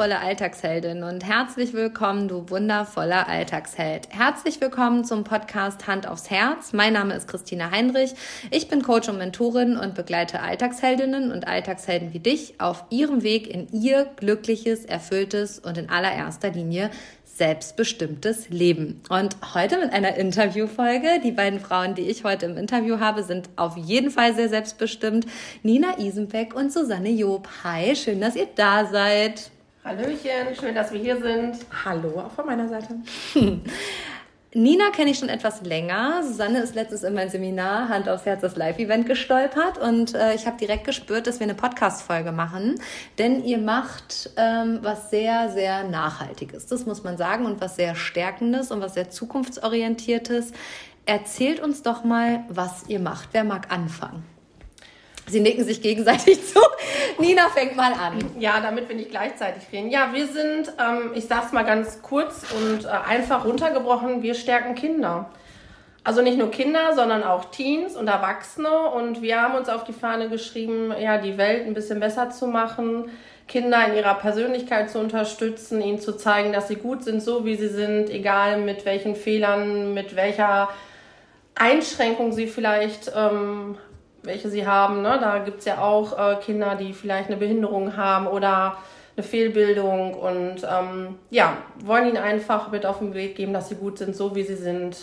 wundervolle Alltagsheldin und herzlich willkommen, du wundervoller Alltagsheld. Herzlich willkommen zum Podcast Hand aufs Herz. Mein Name ist Christina Heinrich. Ich bin Coach und Mentorin und begleite Alltagsheldinnen und Alltagshelden wie dich auf ihrem Weg in ihr glückliches, erfülltes und in allererster Linie selbstbestimmtes Leben. Und heute mit einer Interviewfolge. Die beiden Frauen, die ich heute im Interview habe, sind auf jeden Fall sehr selbstbestimmt. Nina Isenbeck und Susanne Job. Hi, schön, dass ihr da seid. Hallöchen, schön, dass wir hier sind. Hallo, auch von meiner Seite. Nina kenne ich schon etwas länger. Susanne ist letztens in mein Seminar Hand aufs Herz das Live-Event gestolpert und äh, ich habe direkt gespürt, dass wir eine Podcast-Folge machen, denn ihr macht ähm, was sehr, sehr Nachhaltiges, das muss man sagen, und was sehr Stärkendes und was sehr Zukunftsorientiertes. Erzählt uns doch mal, was ihr macht. Wer mag anfangen? Sie nicken sich gegenseitig zu. Nina fängt mal an. Ja, damit wir nicht gleichzeitig reden. Ja, wir sind, ähm, ich sag's mal ganz kurz und äh, einfach runtergebrochen, wir stärken Kinder. Also nicht nur Kinder, sondern auch Teens und Erwachsene. Und wir haben uns auf die Fahne geschrieben, ja, die Welt ein bisschen besser zu machen, Kinder in ihrer Persönlichkeit zu unterstützen, ihnen zu zeigen, dass sie gut sind, so wie sie sind, egal mit welchen Fehlern, mit welcher Einschränkung sie vielleicht ähm, welche sie haben. Ne? Da gibt es ja auch äh, Kinder, die vielleicht eine Behinderung haben oder eine Fehlbildung und ähm, ja, wollen ihnen einfach mit auf den Weg geben, dass sie gut sind, so wie sie sind.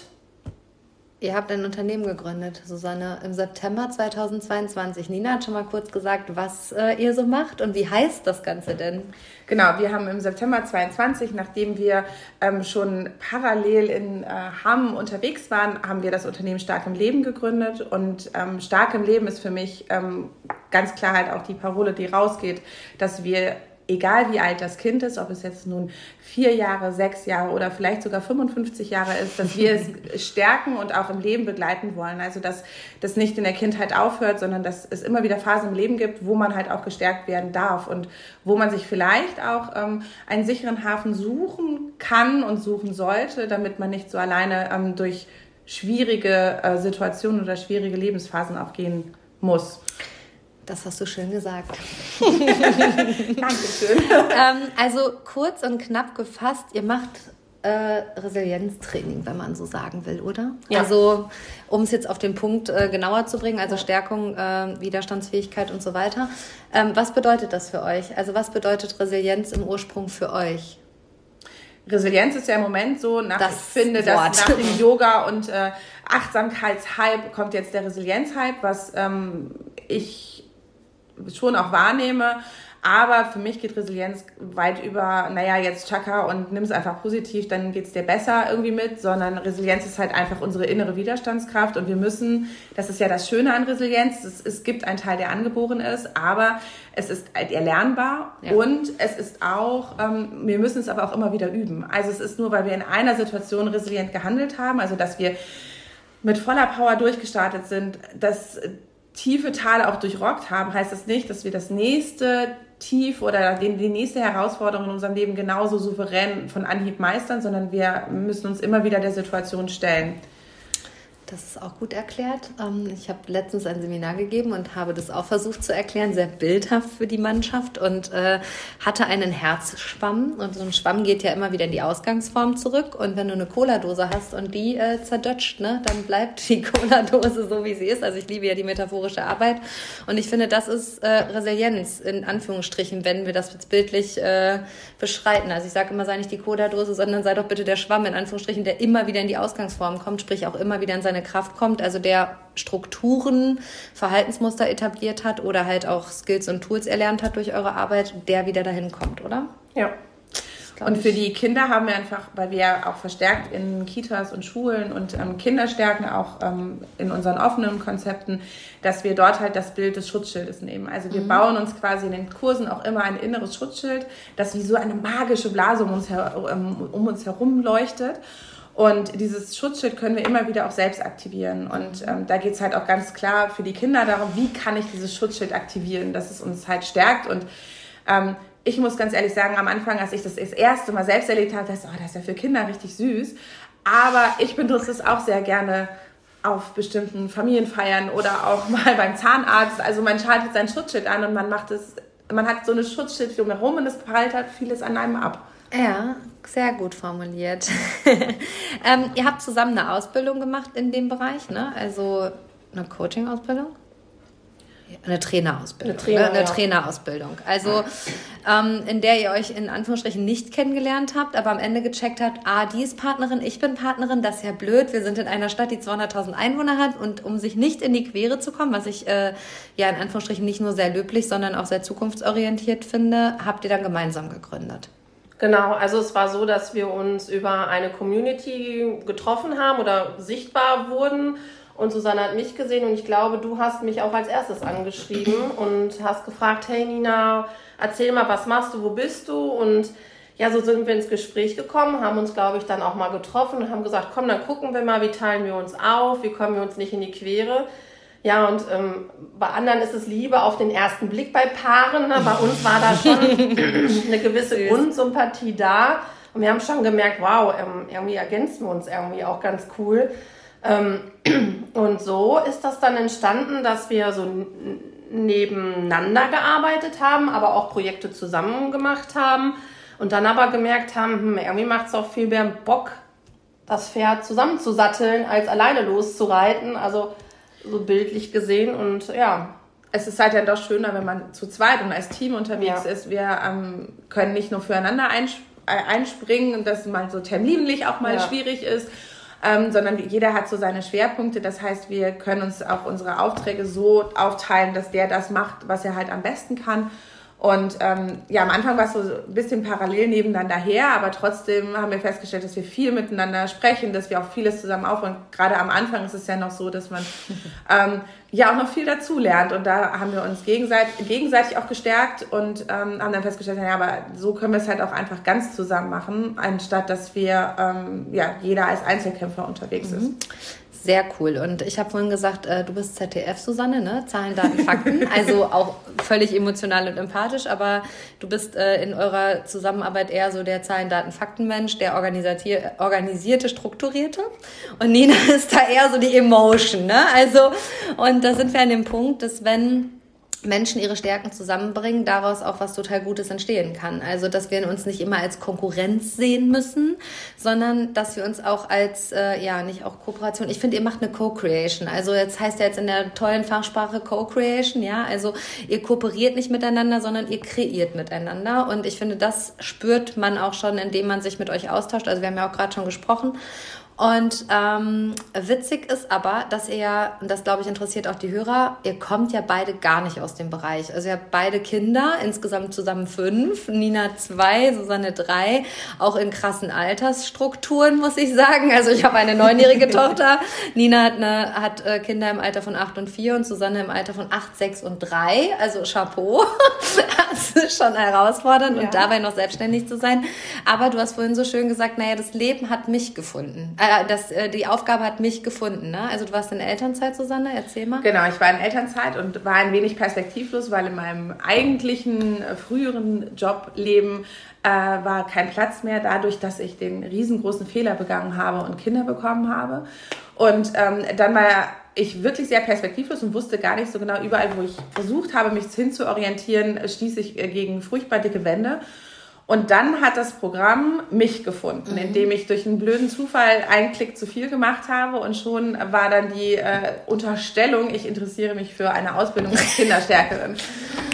Ihr habt ein Unternehmen gegründet, Susanne, im September 2022. Nina hat schon mal kurz gesagt, was äh, ihr so macht und wie heißt das Ganze denn? Genau, wir haben im September 22, nachdem wir ähm, schon parallel in äh, Hamm unterwegs waren, haben wir das Unternehmen Stark im Leben gegründet. Und ähm, Stark im Leben ist für mich ähm, ganz klar halt auch die Parole, die rausgeht, dass wir egal wie alt das Kind ist, ob es jetzt nun vier Jahre, sechs Jahre oder vielleicht sogar 55 Jahre ist, dass wir es stärken und auch im Leben begleiten wollen. Also dass das nicht in der Kindheit aufhört, sondern dass es immer wieder Phasen im Leben gibt, wo man halt auch gestärkt werden darf und wo man sich vielleicht auch ähm, einen sicheren Hafen suchen kann und suchen sollte, damit man nicht so alleine ähm, durch schwierige äh, Situationen oder schwierige Lebensphasen auch gehen muss. Das hast du schön gesagt. Dankeschön. ähm, also kurz und knapp gefasst, ihr macht äh, Resilienztraining, wenn man so sagen will, oder? Ja. Also um es jetzt auf den Punkt äh, genauer zu bringen, also Stärkung, äh, Widerstandsfähigkeit und so weiter. Ähm, was bedeutet das für euch? Also was bedeutet Resilienz im Ursprung für euch? Resilienz ist ja im Moment so, nach, das ich finde, Wort. dass nach dem Yoga und äh, Achtsamkeitshype kommt jetzt der Resilienzhype, was ähm, ich schon auch wahrnehme. Aber für mich geht Resilienz weit über, naja, jetzt Chaka und nimm es einfach positiv, dann geht es dir besser irgendwie mit, sondern Resilienz ist halt einfach unsere innere Widerstandskraft und wir müssen, das ist ja das Schöne an Resilienz, es, es gibt einen Teil, der angeboren ist, aber es ist erlernbar ja. und es ist auch, ähm, wir müssen es aber auch immer wieder üben. Also es ist nur, weil wir in einer Situation resilient gehandelt haben, also dass wir mit voller Power durchgestartet sind, dass tiefe Tale auch durchrockt haben, heißt das nicht, dass wir das nächste Tief oder die, die nächste Herausforderung in unserem Leben genauso souverän von Anhieb meistern, sondern wir müssen uns immer wieder der Situation stellen. Das ist auch gut erklärt. Ähm, ich habe letztens ein Seminar gegeben und habe das auch versucht zu erklären, sehr bildhaft für die Mannschaft und äh, hatte einen Herzschwamm. Und so ein Schwamm geht ja immer wieder in die Ausgangsform zurück. Und wenn du eine Cola-Dose hast und die äh, zerdutscht, ne, dann bleibt die Cola-Dose so, wie sie ist. Also ich liebe ja die metaphorische Arbeit. Und ich finde, das ist äh, Resilienz in Anführungsstrichen, wenn wir das jetzt bildlich beschreiten. Also ich sage immer, sei nicht die Cola-Dose, sondern sei doch bitte der Schwamm in Anführungsstrichen, der immer wieder in die Ausgangsform kommt, sprich auch immer wieder in seine seine Kraft kommt, also der Strukturen, Verhaltensmuster etabliert hat oder halt auch Skills und Tools erlernt hat durch eure Arbeit, der wieder dahin kommt, oder? Ja. Und für die Kinder haben wir einfach, weil wir auch verstärkt in Kitas und Schulen und ähm, Kinder stärken, auch ähm, in unseren offenen Konzepten, dass wir dort halt das Bild des Schutzschildes nehmen. Also wir mhm. bauen uns quasi in den Kursen auch immer ein inneres Schutzschild, das wie so eine magische Blase um uns, her ähm, um uns herum leuchtet. Und dieses Schutzschild können wir immer wieder auch selbst aktivieren. Und ähm, da geht's halt auch ganz klar für die Kinder darum, wie kann ich dieses Schutzschild aktivieren, dass es uns halt stärkt. Und ähm, ich muss ganz ehrlich sagen, am Anfang, als ich das das erste Mal selbst erlebt habe, dachte ich, oh, das ist ja für Kinder richtig süß. Aber ich benutze es auch sehr gerne auf bestimmten Familienfeiern oder auch mal beim Zahnarzt. Also man schaltet sein Schutzschild an und man macht es man hat so eine Schutzschild drumherum und es prallt halt vieles an einem ab. Ja, sehr gut formuliert. ähm, ihr habt zusammen eine Ausbildung gemacht in dem Bereich, ne? Also eine Coaching-Ausbildung? Eine Trainerausbildung. Eine, Trainer, ne? eine ja. Trainerausbildung. Also, ähm, in der ihr euch in Anführungsstrichen nicht kennengelernt habt, aber am Ende gecheckt habt, ah, die ist Partnerin, ich bin Partnerin, das ist ja blöd. Wir sind in einer Stadt, die 200.000 Einwohner hat und um sich nicht in die Quere zu kommen, was ich äh, ja in Anführungsstrichen nicht nur sehr löblich, sondern auch sehr zukunftsorientiert finde, habt ihr dann gemeinsam gegründet. Genau, also es war so, dass wir uns über eine Community getroffen haben oder sichtbar wurden und Susanne hat mich gesehen und ich glaube, du hast mich auch als erstes angeschrieben und hast gefragt, hey Nina, erzähl mal, was machst du, wo bist du? Und ja, so sind wir ins Gespräch gekommen, haben uns, glaube ich, dann auch mal getroffen und haben gesagt, komm, dann gucken wir mal, wie teilen wir uns auf, wie kommen wir uns nicht in die Quere. Ja, und ähm, bei anderen ist es Liebe auf den ersten Blick bei Paaren. Ne? Bei uns war da schon eine gewisse Grundsympathie da. Und wir haben schon gemerkt, wow, ähm, irgendwie ergänzen wir uns irgendwie auch ganz cool. Ähm, und so ist das dann entstanden, dass wir so nebeneinander gearbeitet haben, aber auch Projekte zusammen gemacht haben und dann aber gemerkt haben, hm, irgendwie macht es auch viel mehr Bock, das Pferd zusammenzusatteln, als alleine loszureiten. Also so bildlich gesehen und ja. Es ist halt dann doch schöner, wenn man zu zweit und als Team unterwegs ja. ist. Wir ähm, können nicht nur füreinander einsp äh, einspringen und das mal so terminlich auch mal ja. schwierig ist ähm, sondern jeder hat so seine Schwerpunkte. Das heißt, wir können uns auch unsere Aufträge so aufteilen, dass der das macht, was er halt am besten kann. Und ähm, ja, am Anfang war es so ein bisschen parallel nebeneinander her, aber trotzdem haben wir festgestellt, dass wir viel miteinander sprechen, dass wir auch vieles zusammen aufbauen. Gerade am Anfang ist es ja noch so, dass man ähm, ja auch noch viel dazu lernt. Und da haben wir uns gegenseitig, gegenseitig auch gestärkt und ähm, haben dann festgestellt, ja, aber so können wir es halt auch einfach ganz zusammen machen, anstatt dass wir ähm, ja jeder als Einzelkämpfer unterwegs mhm. ist. Sehr cool. Und ich habe vorhin gesagt, äh, du bist ZDF, Susanne, ne? Zahlen, Daten, Fakten. Also auch völlig emotional und empathisch, aber du bist äh, in eurer Zusammenarbeit eher so der Zahlen, Daten, Fakten-Mensch, der organisierte, strukturierte. Und Nina ist da eher so die Emotion, ne? Also, und da sind wir an dem Punkt, dass wenn Menschen ihre Stärken zusammenbringen, daraus auch was total Gutes entstehen kann. Also, dass wir uns nicht immer als Konkurrenz sehen müssen, sondern dass wir uns auch als, äh, ja, nicht auch Kooperation. Ich finde, ihr macht eine Co-Creation. Also, jetzt heißt ja jetzt in der tollen Fachsprache Co-Creation, ja. Also, ihr kooperiert nicht miteinander, sondern ihr kreiert miteinander. Und ich finde, das spürt man auch schon, indem man sich mit euch austauscht. Also, wir haben ja auch gerade schon gesprochen. Und ähm, witzig ist aber, dass ihr, und das glaube ich interessiert auch die Hörer, ihr kommt ja beide gar nicht aus dem Bereich. Also ihr habt beide Kinder, insgesamt zusammen fünf, Nina zwei, Susanne drei, auch in krassen Altersstrukturen, muss ich sagen. Also ich habe eine neunjährige Tochter, Nina hat, eine, hat äh, Kinder im Alter von acht und vier und Susanne im Alter von acht, sechs und drei. Also Chapeau, das ist schon herausfordernd ja. und dabei noch selbstständig zu sein. Aber du hast vorhin so schön gesagt, naja, das Leben hat mich gefunden äh, das, äh, die Aufgabe hat mich gefunden. Ne? Also du warst in Elternzeit, Susanne, erzähl mal. Genau, ich war in Elternzeit und war ein wenig perspektivlos, weil in meinem eigentlichen äh, früheren Jobleben war kein Platz mehr, dadurch, dass ich den riesengroßen Fehler begangen habe und Kinder bekommen habe. Und ähm, dann war ich wirklich sehr perspektivlos und wusste gar nicht so genau, überall, wo ich versucht habe, mich hinzuorientieren, stieß ich gegen furchtbar dicke Wände. Und dann hat das Programm mich gefunden, mhm. indem ich durch einen blöden Zufall einen Klick zu viel gemacht habe und schon war dann die äh, Unterstellung, ich interessiere mich für eine Ausbildung als Kinderstärkerin.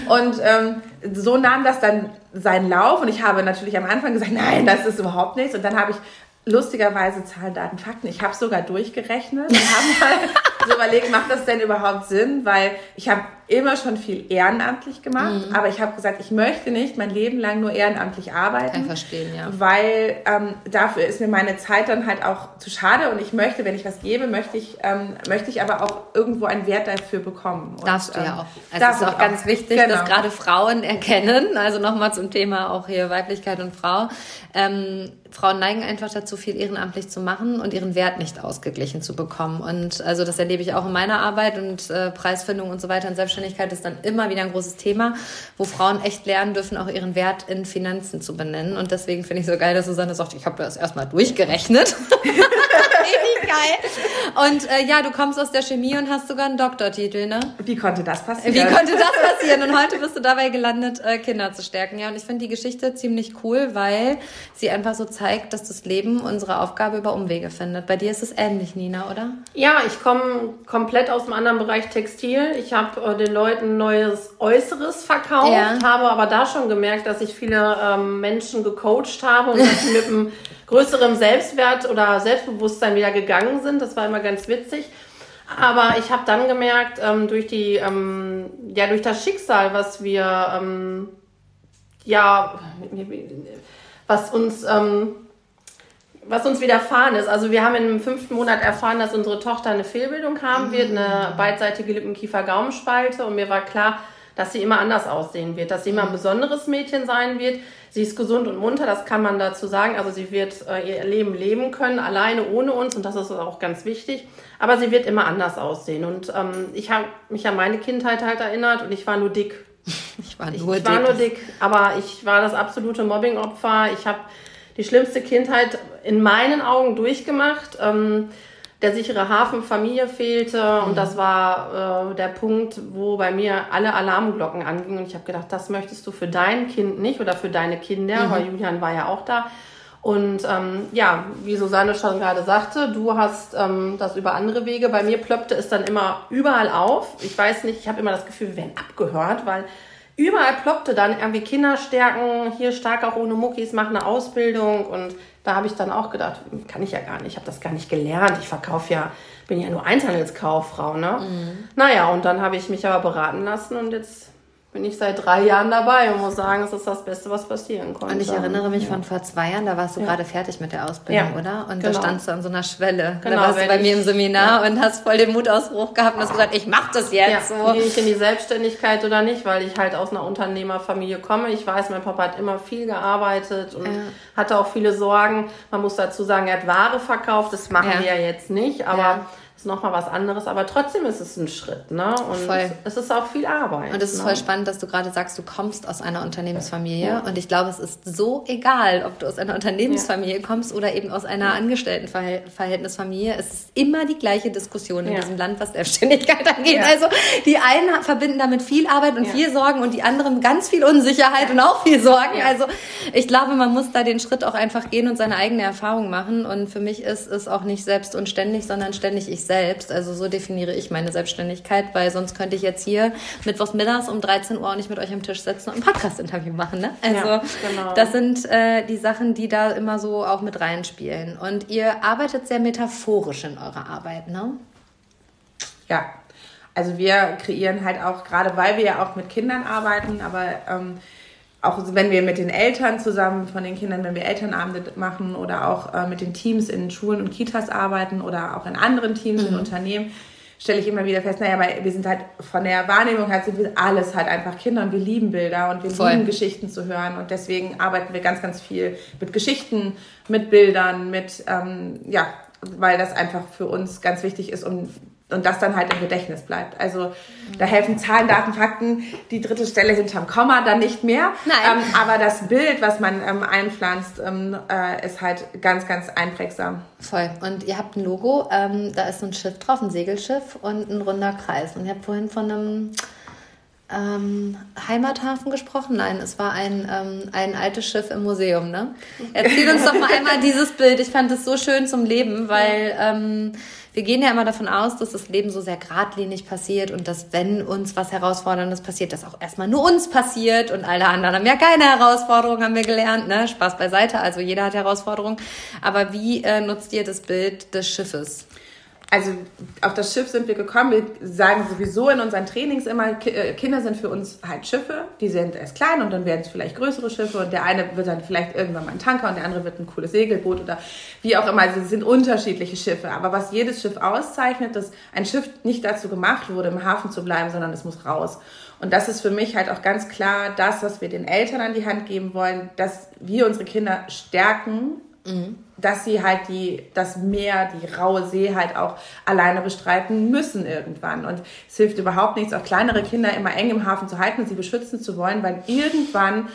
Und ähm, so nahm das dann seinen Lauf und ich habe natürlich am Anfang gesagt, nein, das ist überhaupt nichts. Und dann habe ich lustigerweise Zahlen, Daten, Fakten. Ich habe sogar durchgerechnet und habe mal so überlegt, macht das denn überhaupt Sinn? Weil ich habe immer schon viel ehrenamtlich gemacht, mhm. aber ich habe gesagt, ich möchte nicht mein Leben lang nur ehrenamtlich arbeiten. Kann ich verstehen, ja. Weil ähm, dafür ist mir meine Zeit dann halt auch zu schade und ich möchte, wenn ich was gebe, möchte ich, ähm, möchte ich aber auch irgendwo einen Wert dafür bekommen. Und, Darfst du ja ähm, auch. Also das ist auch ganz auch. wichtig, genau. dass gerade Frauen erkennen, also nochmal zum Thema auch hier Weiblichkeit und Frau, ähm, Frauen neigen einfach dazu, viel ehrenamtlich zu machen und ihren Wert nicht ausgeglichen zu bekommen. Und also das erlebe ich auch in meiner Arbeit und äh, Preisfindung und so weiter. Und Selbstständigkeit ist dann immer wieder ein großes Thema, wo Frauen echt lernen dürfen, auch ihren Wert in Finanzen zu benennen. Und deswegen finde ich so geil, dass Susanne sagt, ich habe das erstmal durchgerechnet. Richtig geil. Und äh, ja, du kommst aus der Chemie und hast sogar einen Doktortitel, ne? Wie konnte das passieren? Wie konnte das passieren? Und heute bist du dabei gelandet, äh, Kinder zu stärken. Ja, und ich finde die Geschichte ziemlich cool, weil sie einfach so zeigt, dass das Leben unsere Aufgabe über Umwege findet. Bei dir ist es ähnlich, Nina, oder? Ja, ich komme komplett aus dem anderen Bereich Textil. Ich habe äh, den Leuten neues Äußeres verkauft, ja. habe aber da schon gemerkt, dass ich viele ähm, Menschen gecoacht habe und dass sie mit einem größerem Selbstwert oder Selbstbewusstsein wieder gegangen sind. Das war immer ganz witzig. Aber ich habe dann gemerkt, ähm, durch die, ähm, ja, durch das Schicksal, was wir, ähm, ja, was uns, ähm, was uns widerfahren ist. Also wir haben im fünften Monat erfahren, dass unsere Tochter eine Fehlbildung haben wird, eine beidseitige Lippenkiefer-Gaumenspalte. Und mir war klar, dass sie immer anders aussehen wird, dass sie immer ein besonderes Mädchen sein wird. Sie ist gesund und munter, das kann man dazu sagen. Also sie wird äh, ihr Leben leben können, alleine ohne uns und das ist auch ganz wichtig. Aber sie wird immer anders aussehen. Und ähm, ich habe mich an meine Kindheit halt erinnert und ich war nur dick. Ich war nur ich, ich dick. war nur dick, aber ich war das absolute Mobbingopfer. Ich habe die schlimmste Kindheit in meinen Augen durchgemacht. Ähm, der sichere Hafen Familie fehlte mhm. und das war äh, der Punkt, wo bei mir alle Alarmglocken angingen und ich habe gedacht, das möchtest du für dein Kind nicht oder für deine Kinder, mhm. weil Julian war ja auch da. Und ähm, ja, wie Susanne schon gerade sagte, du hast ähm, das über andere Wege. Bei mir plöppte es dann immer überall auf. Ich weiß nicht, ich habe immer das Gefühl, wir werden abgehört, weil überall ploppte dann irgendwie Kinder stärken, hier stark auch ohne Muckis, machen eine Ausbildung und da habe ich dann auch gedacht, kann ich ja gar nicht, ich habe das gar nicht gelernt. Ich verkaufe ja, bin ja nur Einzelhandelskauffrau, ne? Mhm. Naja, und dann habe ich mich aber beraten lassen und jetzt bin ich seit drei Jahren dabei und muss sagen, es ist das Beste, was passieren konnte. Und ich erinnere mich ja. von vor zwei Jahren, da warst du ja. gerade fertig mit der Ausbildung, ja. oder? Und genau. da standst du an so einer Schwelle. Genau, da warst du bei mir im Seminar und hast voll den Mutausbruch gehabt und hast gesagt, ich mach das jetzt. Ja. So. Gehe ich in die Selbstständigkeit oder nicht, weil ich halt aus einer Unternehmerfamilie komme. Ich weiß, mein Papa hat immer viel gearbeitet und hatte auch viele Sorgen. Man muss dazu sagen, er hat Ware verkauft, das machen wir ja jetzt nicht, aber ist nochmal was anderes, aber trotzdem ist es ein Schritt, ne? Und voll. es ist auch viel Arbeit. Und es ist ne? voll spannend, dass du gerade sagst, du kommst aus einer Unternehmensfamilie. Ja. Und ich glaube, es ist so egal, ob du aus einer Unternehmensfamilie ja. kommst oder eben aus einer Angestelltenverhältnisfamilie. Es ist immer die gleiche Diskussion in ja. diesem Land, was Selbstständigkeit angeht. Also die einen verbinden damit viel Arbeit und viel Sorgen und die anderen ganz viel Unsicherheit und auch viel Sorgen. Also ich glaube, man muss da den Schritt auch einfach gehen und seine eigene Erfahrung machen. Und für mich ist es auch nicht selbst und ständig, sondern ständig ich selbst selbst. Also so definiere ich meine Selbstständigkeit, weil sonst könnte ich jetzt hier mittwochs mittags um 13 Uhr auch nicht mit euch am Tisch sitzen und ein Podcast-Interview machen. Ne? Also ja, genau. das sind äh, die Sachen, die da immer so auch mit reinspielen. Und ihr arbeitet sehr metaphorisch in eurer Arbeit, ne? Ja, also wir kreieren halt auch, gerade weil wir ja auch mit Kindern arbeiten, aber ähm, auch wenn wir mit den Eltern zusammen von den Kindern, wenn wir Elternabende machen oder auch äh, mit den Teams in Schulen und Kitas arbeiten oder auch in anderen Teams, mhm. in Unternehmen, stelle ich immer wieder fest, naja, weil wir sind halt von der Wahrnehmung her sind wir alles halt einfach Kinder und wir lieben Bilder und wir Voll. lieben Geschichten zu hören und deswegen arbeiten wir ganz, ganz viel mit Geschichten, mit Bildern, mit, ähm, ja, weil das einfach für uns ganz wichtig ist, um und das dann halt im Gedächtnis bleibt. Also da helfen Zahlen, Daten, Fakten, die dritte Stelle hinterm Komma dann nicht mehr. Nein. Ähm, aber das Bild, was man ähm, einpflanzt, ähm, äh, ist halt ganz, ganz einprägsam. Voll. Und ihr habt ein Logo, ähm, da ist ein Schiff drauf, ein Segelschiff und ein runder Kreis. Und ihr habt vorhin von einem ähm, Heimathafen gesprochen? Nein, es war ein, ähm, ein altes Schiff im Museum, ne? Erzähl uns doch mal einmal dieses Bild. Ich fand es so schön zum Leben, weil ähm, wir gehen ja immer davon aus, dass das Leben so sehr geradlinig passiert und dass, wenn uns was Herausforderndes passiert, das auch erstmal nur uns passiert und alle anderen haben ja keine Herausforderung, haben wir gelernt, ne? Spaß beiseite, also jeder hat Herausforderungen. Aber wie äh, nutzt ihr das Bild des Schiffes? Also auf das Schiff sind wir gekommen. Wir sagen sowieso in unseren Trainings immer, äh, Kinder sind für uns halt Schiffe. Die sind erst klein und dann werden es vielleicht größere Schiffe und der eine wird dann vielleicht irgendwann mal ein Tanker und der andere wird ein cooles Segelboot oder wie auch immer. Also es sind unterschiedliche Schiffe. Aber was jedes Schiff auszeichnet, dass ein Schiff nicht dazu gemacht wurde, im Hafen zu bleiben, sondern es muss raus. Und das ist für mich halt auch ganz klar das, was wir den Eltern an die Hand geben wollen, dass wir unsere Kinder stärken mhm. dass sie halt die, das Meer, die raue See halt auch alleine bestreiten müssen irgendwann. Und es hilft überhaupt nichts, auch kleinere Kinder immer eng im Hafen zu halten und sie beschützen zu wollen, weil irgendwann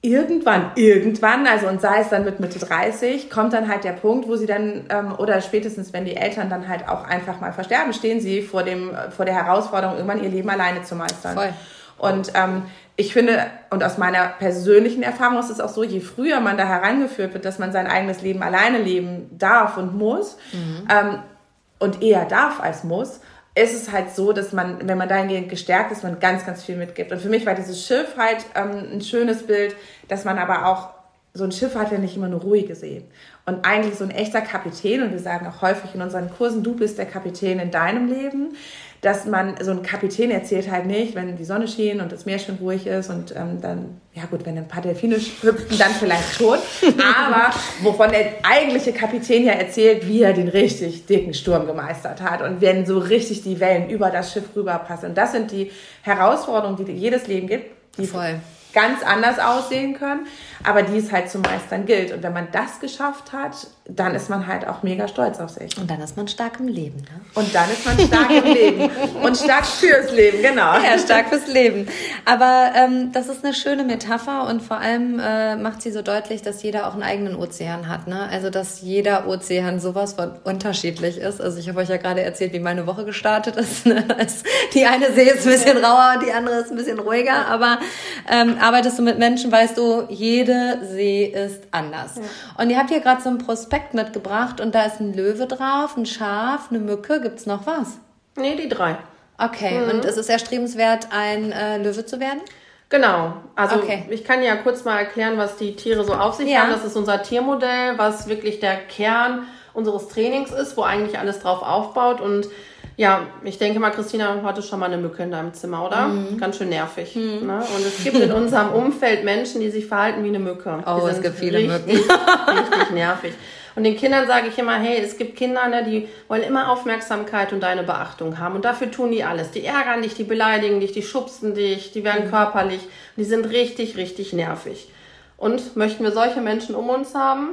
irgendwann, irgendwann, also und sei es dann mit Mitte 30, kommt dann halt der Punkt, wo sie dann, ähm, oder spätestens wenn die Eltern dann halt auch einfach mal versterben, stehen sie vor, dem, vor der Herausforderung, irgendwann ihr Leben alleine zu meistern. Voll. Und ähm, ich finde, und aus meiner persönlichen Erfahrung ist es auch so, je früher man da herangeführt wird, dass man sein eigenes Leben alleine leben darf und muss, mhm. ähm, und eher darf als muss, ist es halt so, dass man, wenn man dahingehend gestärkt ist, man ganz, ganz viel mitgibt. Und für mich war dieses Schiff halt ähm, ein schönes Bild, dass man aber auch, so ein Schiff hat ja nicht immer eine ruhige See. Und eigentlich so ein echter Kapitän, und wir sagen auch häufig in unseren Kursen, du bist der Kapitän in deinem Leben, dass man, so ein Kapitän erzählt halt nicht, wenn die Sonne schien und das Meer schön ruhig ist und ähm, dann, ja gut, wenn ein paar Delfine hüpften, dann vielleicht schon. Aber wovon der eigentliche Kapitän ja erzählt, wie er den richtig dicken Sturm gemeistert hat und wenn so richtig die Wellen über das Schiff rüberpassen. Und das sind die Herausforderungen, die jedes Leben gibt. Die Voll ganz anders aussehen können, aber die es halt zu meistern gilt. Und wenn man das geschafft hat, dann ist man halt auch mega stolz auf sich. Und dann ist man stark im Leben. Ne? Und dann ist man stark im Leben. Und stark fürs Leben, genau. Ja, stark fürs Leben. Aber ähm, das ist eine schöne Metapher und vor allem äh, macht sie so deutlich, dass jeder auch einen eigenen Ozean hat. Ne? Also, dass jeder Ozean sowas von unterschiedlich ist. Also, ich habe euch ja gerade erzählt, wie meine Woche gestartet ist. Ne? Die eine See ist ein bisschen rauer und die andere ist ein bisschen ruhiger. Aber ähm, arbeitest du mit Menschen, weißt du, jede See ist anders. Ja. Und ihr habt hier gerade so ein Prospekt Prospekt mitgebracht und da ist ein Löwe drauf, ein Schaf, eine Mücke. Gibt's noch was? Nee, die drei. Okay, mhm. und ist es erstrebenswert, ein äh, Löwe zu werden? Genau. Also okay. ich kann ja kurz mal erklären, was die Tiere so auf sich ja. haben. Das ist unser Tiermodell, was wirklich der Kern unseres Trainings ist, wo eigentlich alles drauf aufbaut. Und ja, ich denke mal, Christina, du hattest schon mal eine Mücke in deinem Zimmer, oder? Mhm. Ganz schön nervig. Mhm. Ne? Und es gibt in unserem Umfeld Menschen, die sich verhalten wie eine Mücke. Oh, es gibt viele richtig, Mücken. richtig nervig. Und den Kindern sage ich immer, hey, es gibt Kinder, ne, die wollen immer Aufmerksamkeit und deine Beachtung haben. Und dafür tun die alles. Die ärgern dich, die beleidigen dich, die schubsen dich, die werden mhm. körperlich. Die sind richtig, richtig nervig. Und möchten wir solche Menschen um uns haben?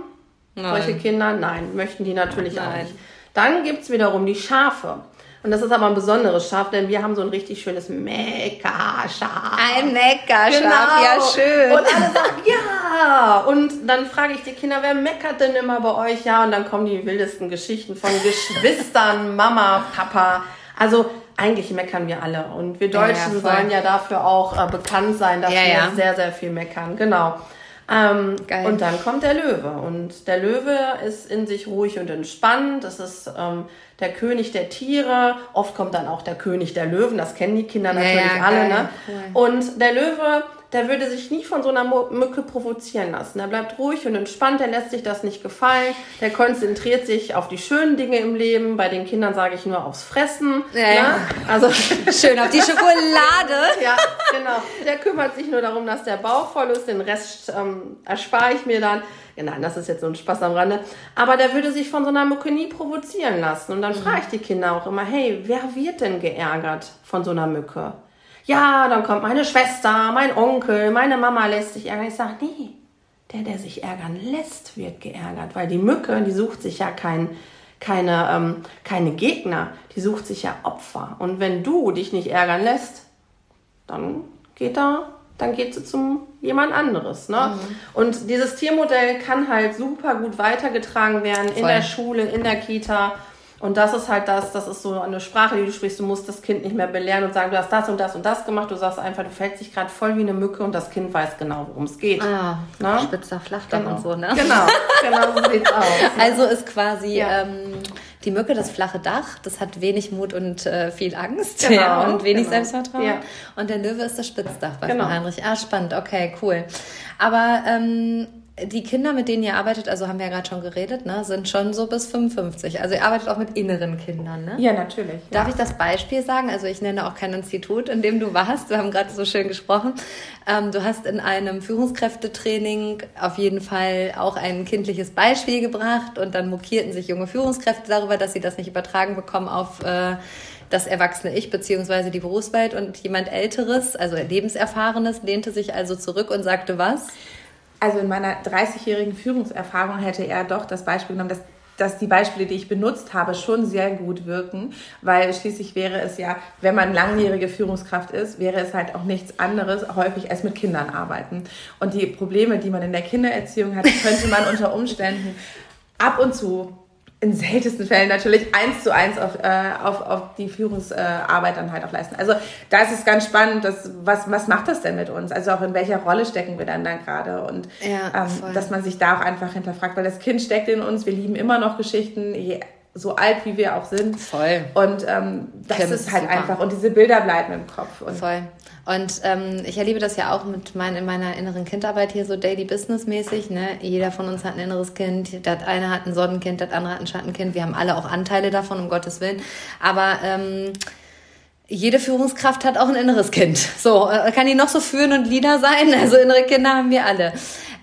Nein. Solche Kinder? Nein, möchten die natürlich Nein. auch nicht. Dann gibt's wiederum die Schafe. Und das ist aber ein besonderes Schaf, denn wir haben so ein richtig schönes Meckerschaf. Ein Meckerschaf, genau. ja schön. Und alle sagen, ja. Und dann frage ich die Kinder, wer meckert denn immer bei euch? Ja, und dann kommen die wildesten Geschichten von Geschwistern, Mama, Papa. Also eigentlich meckern wir alle. Und wir Deutschen ja, ja, sollen ja dafür auch äh, bekannt sein, dass ja, wir sehr, sehr viel meckern. Genau. Ähm, Geil. Und dann kommt der Löwe. Und der Löwe ist in sich ruhig und entspannt. Das ist ähm, der König der Tiere. Oft kommt dann auch der König der Löwen. Das kennen die Kinder natürlich ja, alle. Ne? Cool. Und der Löwe, der würde sich nie von so einer Mücke provozieren lassen. Der bleibt ruhig und entspannt. Der lässt sich das nicht gefallen. Der konzentriert sich auf die schönen Dinge im Leben. Bei den Kindern sage ich nur aufs Fressen. Ja, ne? ja. Also schön auf die Schokolade. ja, genau. Der kümmert sich nur darum, dass der Bauch voll ist. Den Rest ähm, erspare ich mir dann. Ja, nein, das ist jetzt so ein Spaß am Rande. Aber der würde sich von so einer Mücke nie provozieren lassen. Und dann mhm. frage ich die Kinder auch immer, hey, wer wird denn geärgert von so einer Mücke? Ja, dann kommt meine Schwester, mein Onkel, meine Mama lässt sich ärgern. Ich sage, nee, der, der sich ärgern lässt, wird geärgert. Weil die Mücke, die sucht sich ja kein, keine, ähm, keine Gegner, die sucht sich ja Opfer. Und wenn du dich nicht ärgern lässt, dann geht da dann geht sie zum jemand anderes. Ne? Mhm. Und dieses Tiermodell kann halt super gut weitergetragen werden Voll. in der Schule, in der Kita. Und das ist halt das, das ist so eine Sprache, die du sprichst. Du musst das Kind nicht mehr belehren und sagen, du hast das und das und das gemacht. Du sagst einfach, du fällst dich gerade voll wie eine Mücke und das Kind weiß genau, worum es geht. Ah, ne? spitzer Flachdamm genau. und so, ne? Genau, genau so sieht's aus. Also ist quasi ja. ähm, die Mücke das flache Dach, das hat wenig Mut und äh, viel Angst genau, ja, und wenig genau. Selbstvertrauen. Ja. Und der Löwe ist das Spitzdach bei genau. Heinrich. Ah, spannend, okay, cool. Aber ähm, die Kinder, mit denen ihr arbeitet, also haben wir ja gerade schon geredet, ne, sind schon so bis 55. Also ihr arbeitet auch mit inneren Kindern, ne? Ja, natürlich. Ja. Darf ich das Beispiel sagen? Also ich nenne auch kein Institut, in dem du warst. Wir haben gerade so schön gesprochen. Ähm, du hast in einem Führungskräftetraining auf jeden Fall auch ein kindliches Beispiel gebracht und dann mokierten sich junge Führungskräfte darüber, dass sie das nicht übertragen bekommen auf äh, das erwachsene Ich beziehungsweise die Berufswelt und jemand Älteres, also lebenserfahrenes, lehnte sich also zurück und sagte was? Also in meiner 30-jährigen Führungserfahrung hätte er doch das Beispiel genommen, dass dass die Beispiele, die ich benutzt habe, schon sehr gut wirken, weil schließlich wäre es ja, wenn man langjährige Führungskraft ist, wäre es halt auch nichts anderes, häufig als mit Kindern arbeiten. Und die Probleme, die man in der Kindererziehung hat, könnte man unter Umständen ab und zu in seltensten Fällen natürlich eins zu eins auf, äh, auf, auf die Führungsarbeit dann halt auch leisten. Also da ist es ganz spannend, dass, was, was macht das denn mit uns? Also auch in welcher Rolle stecken wir dann dann gerade? Und ja, ähm, dass man sich da auch einfach hinterfragt, weil das Kind steckt in uns, wir lieben immer noch Geschichten, je so alt wie wir auch sind. Voll. Und ähm, das Kim ist halt super. einfach. Und diese Bilder bleiben im Kopf. Und Voll. Und ähm, ich erlebe das ja auch mit mein, in meiner inneren Kindarbeit hier so Daily Business mäßig. Ne? Jeder von uns hat ein inneres Kind. Das eine hat ein Sonnenkind, das andere hat ein Schattenkind. Wir haben alle auch Anteile davon, um Gottes Willen. Aber ähm, jede Führungskraft hat auch ein inneres Kind. So, äh, kann die noch so führen und Lieder sein? Also innere Kinder haben wir alle.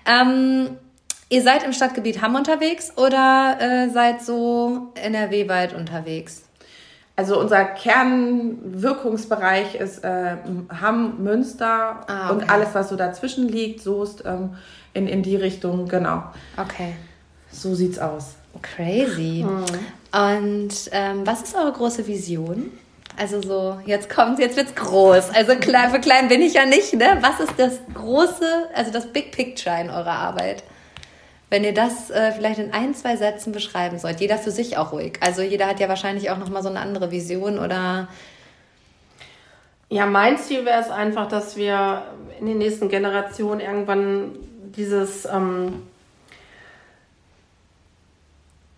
Ähm, Ihr seid im Stadtgebiet Hamm unterwegs oder äh, seid so NRW-weit unterwegs? Also unser Kernwirkungsbereich ist äh, Hamm, Münster ah, okay. und alles, was so dazwischen liegt, Soest, ähm, in, in die Richtung, genau. Okay. So sieht's aus. Crazy. Mhm. Und ähm, was ist eure große Vision? Also so, jetzt kommt, jetzt wird's groß. Also klein, für klein bin ich ja nicht, ne? Was ist das große, also das Big Picture in eurer Arbeit? Wenn ihr das äh, vielleicht in ein, zwei Sätzen beschreiben sollt, jeder für sich auch ruhig. Also jeder hat ja wahrscheinlich auch nochmal so eine andere Vision oder. Ja, mein Ziel wäre es einfach, dass wir in den nächsten Generationen irgendwann dieses ähm,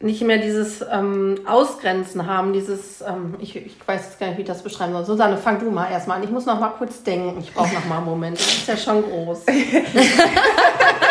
nicht mehr dieses ähm, Ausgrenzen haben, dieses, ähm, ich, ich weiß jetzt gar nicht, wie ich das beschreiben soll. Susanne, fang du mal erstmal an. Ich muss noch mal kurz denken. Ich brauche noch mal einen Moment. Das ist ja schon groß.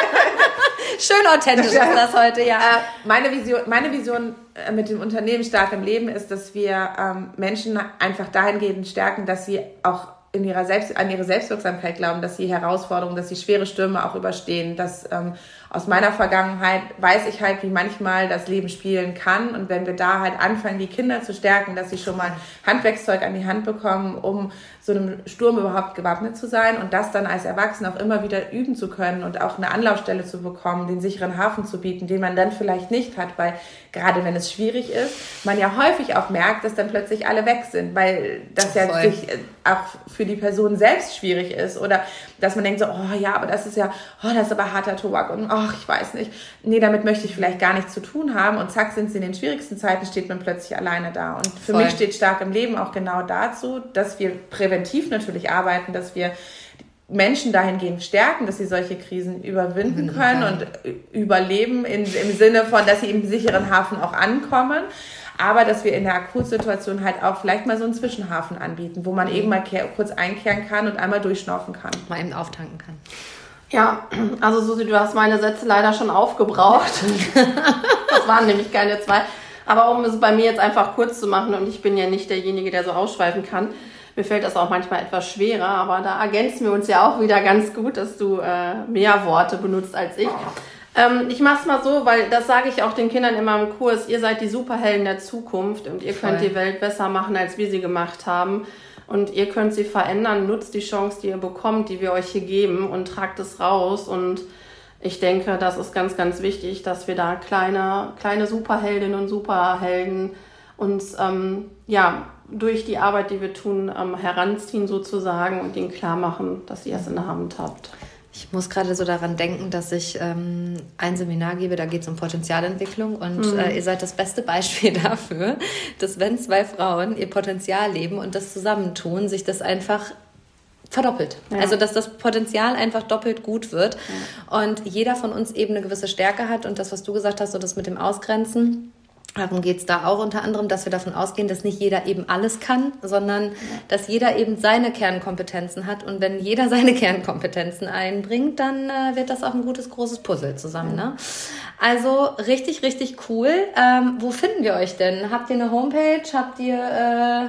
Schön authentisch ist das heute, ja. Äh, meine Vision, meine Vision äh, mit dem Unternehmen Stark im Leben ist, dass wir ähm, Menschen einfach dahingehend stärken, dass sie auch in ihrer Selbst, an ihre Selbstwirksamkeit glauben, dass sie Herausforderungen, dass sie schwere Stürme auch überstehen, dass ähm, aus meiner Vergangenheit weiß ich halt, wie manchmal das Leben spielen kann. Und wenn wir da halt anfangen, die Kinder zu stärken, dass sie schon mal Handwerkszeug an die Hand bekommen, um so einem Sturm überhaupt gewappnet zu sein und das dann als Erwachsener auch immer wieder üben zu können und auch eine Anlaufstelle zu bekommen, den sicheren Hafen zu bieten, den man dann vielleicht nicht hat, weil gerade wenn es schwierig ist, man ja häufig auch merkt, dass dann plötzlich alle weg sind, weil das ja sich äh, auch für die Person selbst schwierig ist oder dass man denkt so, oh ja, aber das ist ja, oh, das ist aber harter Tobak und ach, ich weiß nicht, nee, damit möchte ich vielleicht gar nichts zu tun haben und zack sind sie in den schwierigsten Zeiten, steht man plötzlich alleine da und für Voll. mich steht stark im Leben auch genau dazu, dass wir präventiv natürlich arbeiten, dass wir Menschen dahingehend stärken, dass sie solche Krisen überwinden können und überleben in, im Sinne von, dass sie im sicheren Hafen auch ankommen. Aber dass wir in der Akutsituation halt auch vielleicht mal so einen Zwischenhafen anbieten, wo man eben mal kurz einkehren kann und einmal durchschnaufen kann. Mal eben auftanken kann. Ja, also Susi, du hast meine Sätze leider schon aufgebraucht. das waren nämlich keine zwei. Aber um es bei mir jetzt einfach kurz zu machen, und ich bin ja nicht derjenige, der so ausschweifen kann, mir fällt das auch manchmal etwas schwerer, aber da ergänzen wir uns ja auch wieder ganz gut, dass du äh, mehr Worte benutzt als ich. Ähm, ich mache es mal so, weil das sage ich auch den Kindern immer im Kurs, ihr seid die Superhelden der Zukunft und ihr Voll. könnt die Welt besser machen, als wir sie gemacht haben. Und ihr könnt sie verändern, nutzt die Chance, die ihr bekommt, die wir euch hier geben und tragt es raus. Und ich denke, das ist ganz, ganz wichtig, dass wir da kleine, kleine Superheldinnen und Superhelden uns ähm, ja, durch die Arbeit, die wir tun, ähm, heranziehen sozusagen und ihnen klar machen, dass ihr es in der Hand habt. Ich muss gerade so daran denken, dass ich ähm, ein Seminar gebe, da geht es um Potenzialentwicklung und mhm. äh, ihr seid das beste Beispiel dafür, dass wenn zwei Frauen ihr Potenzial leben und das zusammentun, sich das einfach verdoppelt. Ja. Also dass das Potenzial einfach doppelt gut wird ja. und jeder von uns eben eine gewisse Stärke hat und das, was du gesagt hast, so das mit dem Ausgrenzen Darum geht es da auch unter anderem, dass wir davon ausgehen, dass nicht jeder eben alles kann, sondern dass jeder eben seine Kernkompetenzen hat. Und wenn jeder seine Kernkompetenzen einbringt, dann äh, wird das auch ein gutes, großes Puzzle zusammen. Ne? Also richtig, richtig cool. Ähm, wo finden wir euch denn? Habt ihr eine Homepage? Habt ihr... Äh,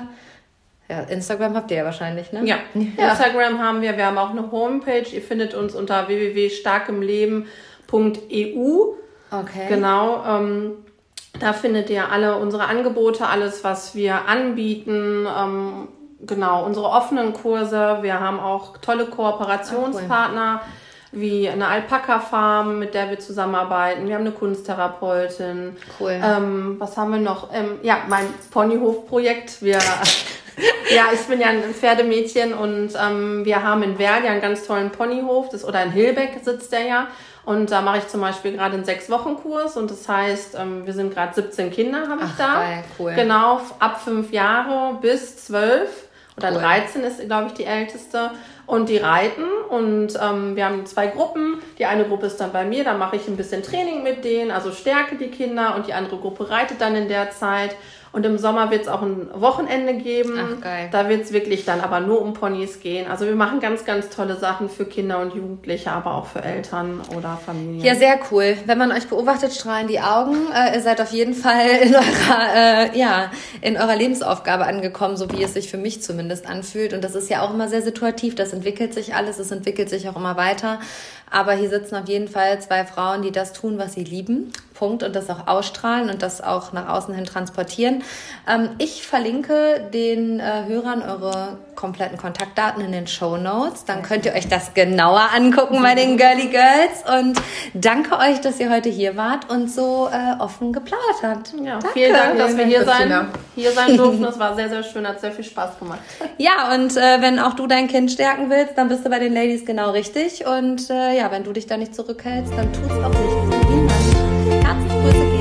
ja, Instagram habt ihr ja wahrscheinlich, ne? Ja. ja, Instagram haben wir. Wir haben auch eine Homepage. Ihr findet uns unter www.starkemleben.eu. Okay. Genau. Ähm, da findet ihr alle unsere Angebote, alles, was wir anbieten. Ähm, genau, unsere offenen Kurse. Wir haben auch tolle Kooperationspartner. Ach, cool. wie eine Alpaka-Farm, mit der wir zusammenarbeiten. Wir haben eine Kunsttherapeutin. Cool. Ähm, was haben wir noch? Ähm, ja, mein Ponyhof-Projekt. Wir ja, ich bin ja ein Pferdemädchen und ähm, wir haben in Werl ja einen ganz tollen Ponyhof, das, oder in Hilbeck sitzt der ja. Und da mache ich zum Beispiel gerade einen Sechs-Wochen-Kurs und das heißt, ähm, wir sind gerade 17 Kinder, habe ich Ach, da. Geil, cool. Genau, ab fünf Jahre bis zwölf oder cool. 13 ist, glaube ich, die älteste. Und die reiten und ähm, wir haben zwei Gruppen. Die eine Gruppe ist dann bei mir, da mache ich ein bisschen Training mit denen, also stärke die Kinder und die andere Gruppe reitet dann in der Zeit. Und im Sommer wird es auch ein Wochenende geben. Ach, geil. Da wird es wirklich dann aber nur um Ponys gehen. Also wir machen ganz, ganz tolle Sachen für Kinder und Jugendliche, aber auch für Eltern oder Familien. Ja, sehr cool. Wenn man euch beobachtet, strahlen die Augen. Äh, ihr seid auf jeden Fall in eurer, äh, ja, in eurer Lebensaufgabe angekommen, so wie es sich für mich zumindest anfühlt. Und das ist ja auch immer sehr situativ. Das entwickelt sich alles. Es entwickelt sich auch immer weiter. Aber hier sitzen auf jeden Fall zwei Frauen, die das tun, was sie lieben. Punkt. Und das auch ausstrahlen und das auch nach außen hin transportieren. Ähm, ich verlinke den äh, Hörern eure kompletten Kontaktdaten in den Show Notes. Dann könnt ihr euch das genauer angucken bei den Girly Girls. Und danke euch, dass ihr heute hier wart und so äh, offen geplaudert habt. Ja, danke. vielen Dank, dass wir hier sein, hier sein durften. Es war sehr, sehr schön, hat sehr viel Spaß gemacht. Ja, und äh, wenn auch du dein Kind stärken willst, dann bist du bei den Ladies genau richtig. Und äh, ja, wenn du dich da nicht zurückhältst, dann tut es auch nichts. Herzliche Grüße gehen raus